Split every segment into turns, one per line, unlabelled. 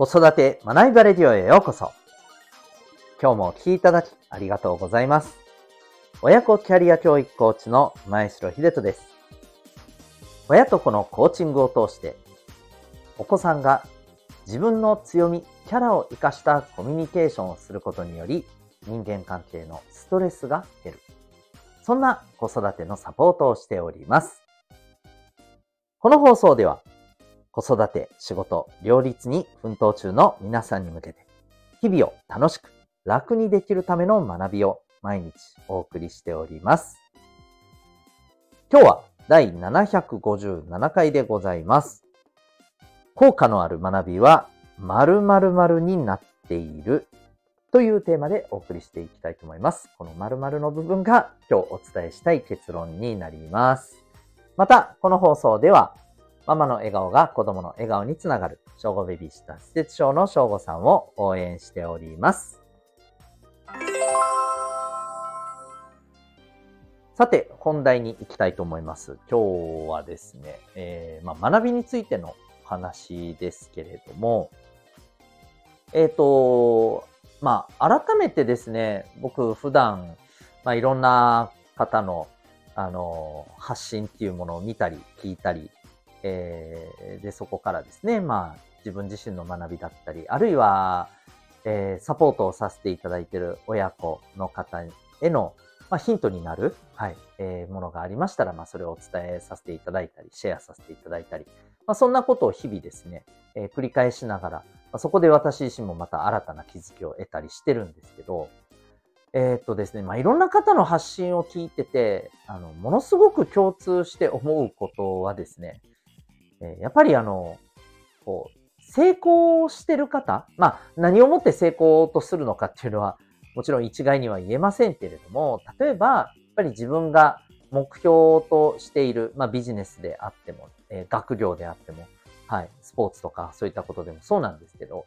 子育て学びバレディオへようこそ。今日もお聴きいただきありがとうございます。親子キャリア教育コーチの前城秀人です。親と子のコーチングを通して、お子さんが自分の強み、キャラを活かしたコミュニケーションをすることにより、人間関係のストレスが減る。そんな子育てのサポートをしております。この放送では、子育て、仕事、両立に奮闘中の皆さんに向けて、日々を楽しく、楽にできるための学びを毎日お送りしております。今日は第757回でございます。効果のある学びは〇〇〇になっているというテーマでお送りしていきたいと思います。この〇〇の部分が今日お伝えしたい結論になります。また、この放送ではママの笑顔が子供の笑顔につながる、小5ベビーシッター施設長の小5さんを応援しております。さて、本題に行きたいと思います。今日はですね、えー、まあ、学びについての話ですけれども、えっ、ー、と、まあ、改めてですね、僕普段、まあ、いろんな方の、あの、発信っていうものを見たり、聞いたりえー、で、そこからですね、まあ、自分自身の学びだったり、あるいは、えー、サポートをさせていただいている親子の方への、まあ、ヒントになる、はい、えー、ものがありましたら、まあ、それをお伝えさせていただいたり、シェアさせていただいたり、まあ、そんなことを日々ですね、えー、繰り返しながら、まあ、そこで私自身もまた新たな気づきを得たりしてるんですけど、えー、っとですね、まあ、いろんな方の発信を聞いてて、あの、ものすごく共通して思うことはですね、えやっぱりあの、こう、成功してる方、まあ、何をもって成功とするのかっていうのは、もちろん一概には言えませんけれども、例えば、やっぱり自分が目標としている、まあ、ビジネスであっても、え、学業であっても、はい、スポーツとかそういったことでもそうなんですけど、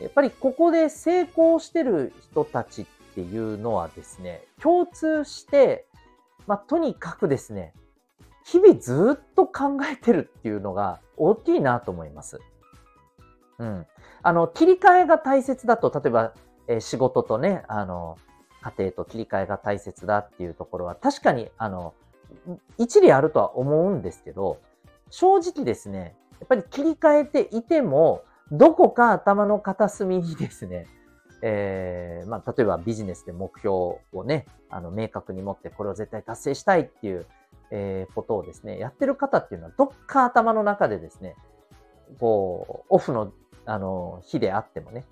やっぱりここで成功してる人たちっていうのはですね、共通して、まあ、とにかくですね、日々ずっと考えてるっていうのが大きいなと思います。うん。あの、切り替えが大切だと、例えば、え、仕事とね、あの、家庭と切り替えが大切だっていうところは、確かに、あの、一理あるとは思うんですけど、正直ですね、やっぱり切り替えていても、どこか頭の片隅にですね、えー、まあ、例えばビジネスで目標をね、あの、明確に持って、これを絶対達成したいっていうえー、ことをですね、やってる方っていうのは、どっか頭の中でですね、こう、オフの、あの、日であってもね、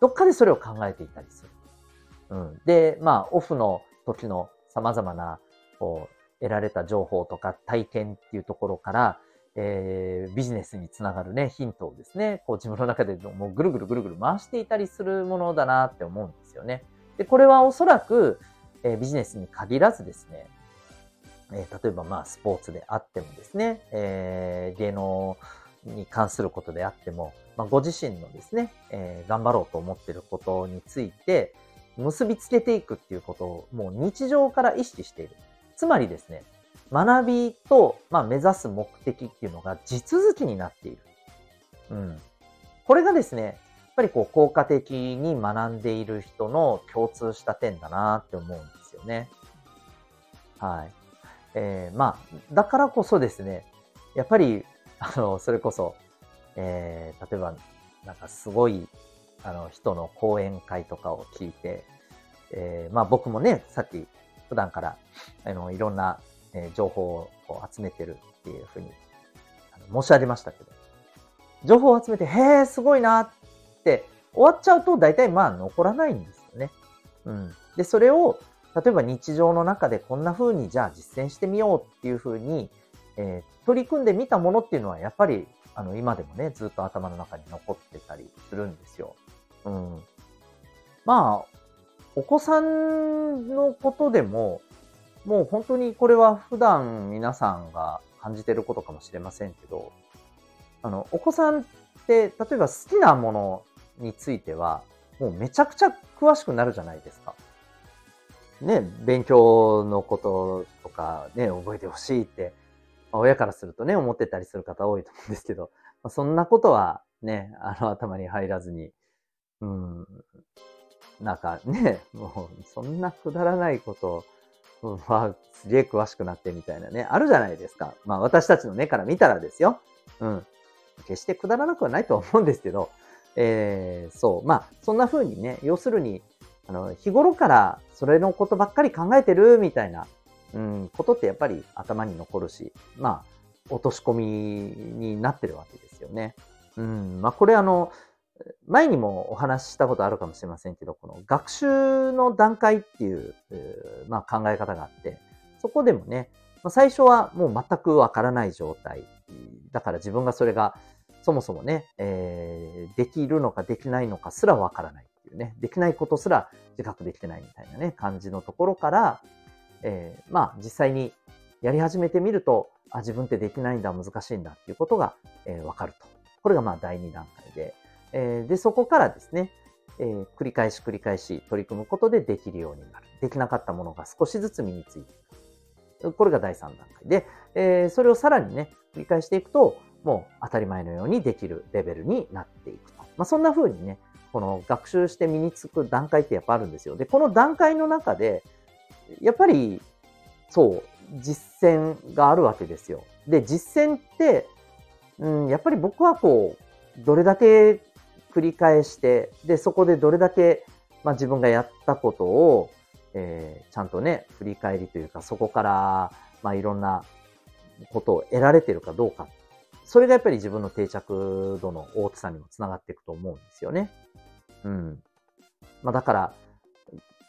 どっかでそれを考えていたりする。うん。で、まあ、オフの時の様々な、こう、得られた情報とか体験っていうところから、えー、ビジネスにつながるね、ヒントをですね、こう自分の中でもうぐるぐるぐるぐる回していたりするものだなって思うんですよね。で、これはおそらく、えー、ビジネスに限らずですね、えー、例えばまあスポーツであってもですね、えー、芸能に関することであっても、まあ、ご自身のですね、えー、頑張ろうと思っていることについて結びつけていくっていうことをもう日常から意識している。つまりですね、学びと、まあ、目指す目的っていうのが地続きになっている。うん。これがですね、やっぱりこう効果的に学んでいる人の共通した点だなって思うんですよね。はい。えー、まあ、だからこそですね、やっぱり、あの、それこそ、えー、例えば、なんかすごい、あの、人の講演会とかを聞いて、えー、まあ僕もね、さっき普段から、あの、いろんな、えー、情報を集めてるっていうふうにあの申し上げましたけど、情報を集めて、へえ、すごいなって終わっちゃうと大体まあ残らないんですよね。うん。で、それを例えば日常の中でこんな風にじゃあ実践してみようっていう風に、えー、取り組んでみたものっていうのはやっぱりあの今でもね、ずっと頭の中に残ってたりするんですよ。うん。まあ、お子さんのことでも、もう本当にこれは普段皆さんが感じてることかもしれませんけど、あの、お子さんって、例えば好きなものについては、もうめちゃくちゃ詳しくなるじゃないですか。ね、勉強のこととかね、覚えてほしいって、まあ、親からするとね、思ってたりする方多いと思うんですけど、まあ、そんなことはね、あの頭に入らずに、うん、なんかね、もうそんなくだらないことはすげえ詳しくなってみたいなね、あるじゃないですか。まあ私たちの目から見たらですよ。うん。決してくだらなくはないと思うんですけど、えー、そう。まあそんな風にね、要するに、あの、日頃からそれのことばっかり考えてるみたいな、うん、ことってやっぱり頭に残るし、まあ、落とし込みになってるわけですよね。うん、まあこれあの、前にもお話ししたことあるかもしれませんけど、この学習の段階っていう、まあ、考え方があって、そこでもね、最初はもう全くわからない状態。だから自分がそれがそもそもね、えー、できるのかできないのかすらわからないていうね、できないことすら自覚できてないみたいなね、感じのところから、えー、まあ実際にやり始めてみると、あ、自分ってできないんだ、難しいんだっていうことが、えー、わかると。これがまあ第2段階で、えー、で、そこからですね、えー、繰り返し繰り返し取り組むことでできるようになる。できなかったものが少しずつ身についていく。これが第3段階で、えー、それをさらにね、繰り返していくと、もう当たり前のようにできるレベルになっていくと。まあ、そんな風にね、この学習して身につく段階ってやっぱあるんですよ。で、この段階の中で、やっぱり、そう、実践があるわけですよ。で、実践って、うん、やっぱり僕はこう、どれだけ繰り返して、で、そこでどれだけ、まあ、自分がやったことを、えー、ちゃんとね、振り返りというか、そこから、まあ、いろんなことを得られてるかどうか。それがやっぱり自分の定着度の大きさにもつながっていくと思うんですよね。うん。まあ、だから、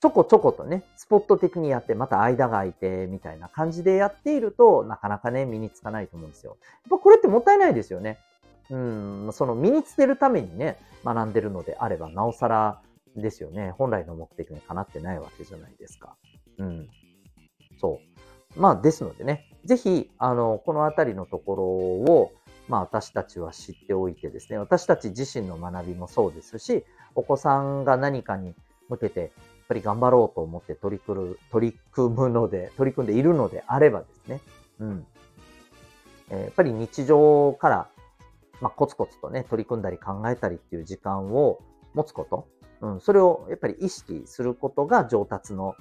ちょこちょことね、スポット的にやって、また間が空いて、みたいな感じでやっていると、なかなかね、身につかないと思うんですよ。やっぱこれってもったいないですよね。うん、その身につけるためにね、学んでるのであれば、なおさらですよね。本来の目的にかなってないわけじゃないですか。うん。そう。まあ、ですのでね、ぜひ、あの、このあたりのところを、まあ、私たちは知っておいてですね、私たち自身の学びもそうですし、お子さんが何かに向けて、やっぱり頑張ろうと思って取り組む、取り組むので、取り組んでいるのであればですね、うん。やっぱり日常からまあ、コツコツとね、取り組んだり考えたりっていう時間を持つこと、うん、それをやっぱり意識することが上達の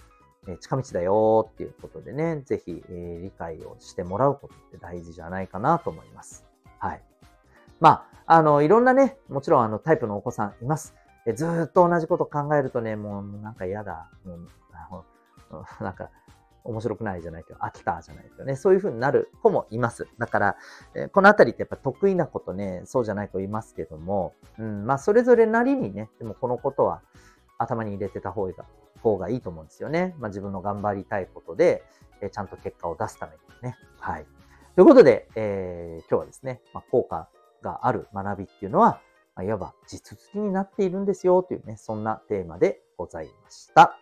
近道だよっていうことでね、ぜひ、え、理解をしてもらうことって大事じゃないかなと思います。はい。まあ、あの、いろんなね、もちろんあのタイプのお子さんいます。ずっと同じこと考えるとね、もうなんか嫌だ。もうなんか面白くないじゃないけど、飽きたじゃないけどね、そういう風になる子もいます。だから、え、このあたりってやっぱ得意なことね、そうじゃない子いますけども、うん、まあそれぞれなりにね、でもこのことは頭に入れてた方が方がいいと思うんですよね。まあ自分の頑張りたいことで、え、ちゃんと結果を出すためにね。はい。ということで、えー、今日はですね、まあ、効果がある学びっていうのは、まあ、いわば実続きになっているんですよというね、そんなテーマでございました。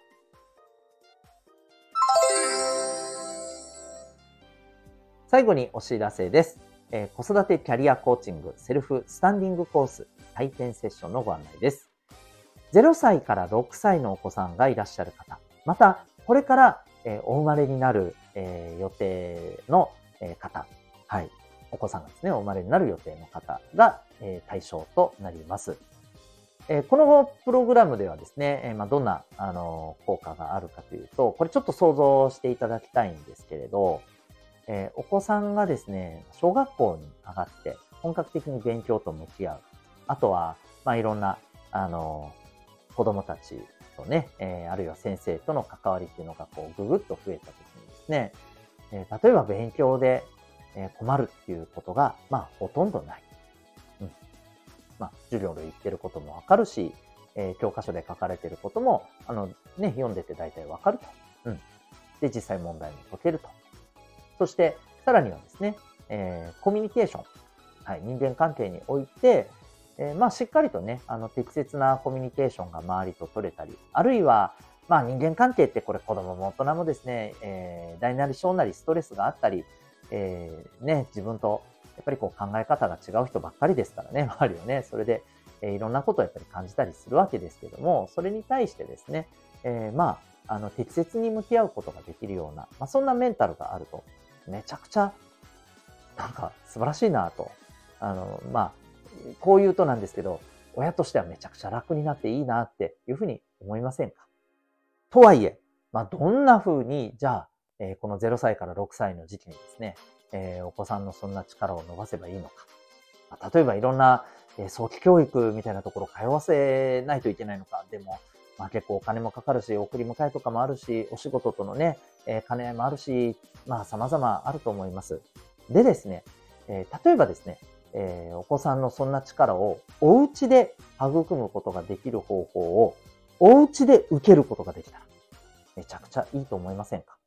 最後にお知らせです。えー、子育てキャリアコーチングセルフスタンディングコース体験セッションのご案内です。0歳から6歳のお子さんがいらっしゃる方、また、これから、えー、お生まれになる、えー、予定の、方、はい、お子さんがですね、お生まれになる予定の方が、え対象となります。えこのプログラムではですね、えまあ、どんな、あの効果があるかというと、これちょっと想像していただきたいんですけれど、えー、お子さんがですね、小学校に上がって本格的に勉強と向き合う。あとは、まあ、いろんな、あの、子供たちとね、えー、あるいは先生との関わりっていうのがこうぐぐっと増えた時にですね、えー、例えば勉強で、え困るっていうことが、まあ、ほとんどない。うん。まあ、授業で言ってることもわかるし、えー、教科書で書かれてることも、あの、ね、読んでて大体わかると。うん。で、実際問題も解けると。そして、さらにはですね、えー、コミュニケーション。はい、人間関係において、えー、まあ、しっかりとね、あの、適切なコミュニケーションが周りと取れたり、あるいは、まあ、人間関係ってこれ子供も大人もですね、えー、大なり小なりストレスがあったり、えー、ね、自分と、やっぱりこう考え方が違う人ばっかりですからね、周りはね、それで、えー、いろんなことをやっぱり感じたりするわけですけども、それに対してですね、えー、まあ、あの、適切に向き合うことができるような、まあ、そんなメンタルがあるとめちゃくちゃ、なんか素晴らしいなと。あの、まあ、こう言うとなんですけど、親としてはめちゃくちゃ楽になっていいなっていうふうに思いませんか？とはいえ、まあ、どんな風に、じゃあ、えー、この0歳から6歳の時期にですね、えー、お子さんのそんな力を伸ばせばいいのか。まあ、例えばいろんな、えー、早期教育みたいなところを通わせないといけないのか。でも、まあ結構お金もかかるし、送り迎えとかもあるし、お仕事とのね、え、兼ね合いもあるし、まあ様々あると思います。でですね、え、例えばですね、え、お子さんのそんな力をお家で育むことができる方法をお家で受けることができた。らめちゃくちゃいいと思いませんか？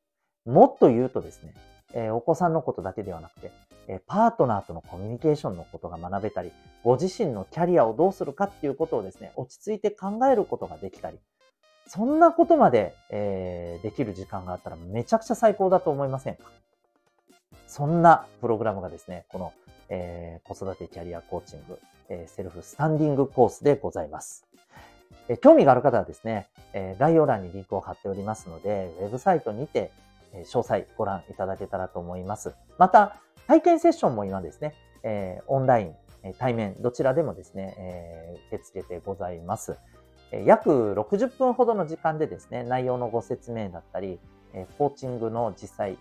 もっと言うとですね、えー、お子さんのことだけではなくて、えー、パートナーとのコミュニケーションのことが学べたり、ご自身のキャリアをどうするかっていうことをですね、落ち着いて考えることができたり、そんなことまで、えー、できる時間があったらめちゃくちゃ最高だと思いませんか？そんなプログラムがですね、この、えー、子育てキャリアコーチング、えー、セルフスタンディングコースでございます。え興味がある方はですね、え概要欄にリンクを貼っておりますので、ウェブサイトにて、え詳細ご覧いただけたらと思います。また、体験セッションも今ですね、えオンライン、対面、どちらでもですね、え受け付けてございます。約60分ほどの時間でですね、内容のご説明だったり、コーチングの実際、ち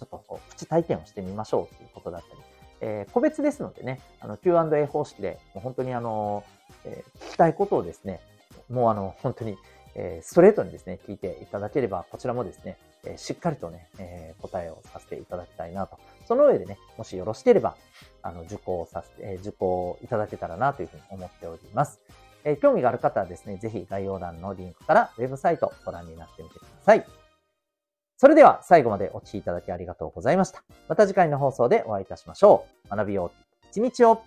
ょっとプチ体験をしてみましょうということだったり、え個別ですのでね、あの Q&A 方式で、もう本当にあの、え聞きたいことをですね、もうあの、本当に、えストレートにですね、聞いていただければ、こちらもですね、えしっかりとね、え答えをさせていただきたいなと。その上でね、もしよろしければ、あの、受講させて、え受講いただけたらなというふうに思っております。え興味がある方はですね、ぜひ概要欄のリンクからウェブサイトをご覧になってみてください。それでは最後までお聴きいただきありがとうございました。また次回の放送でお会いいたしましょう。学びよう一日を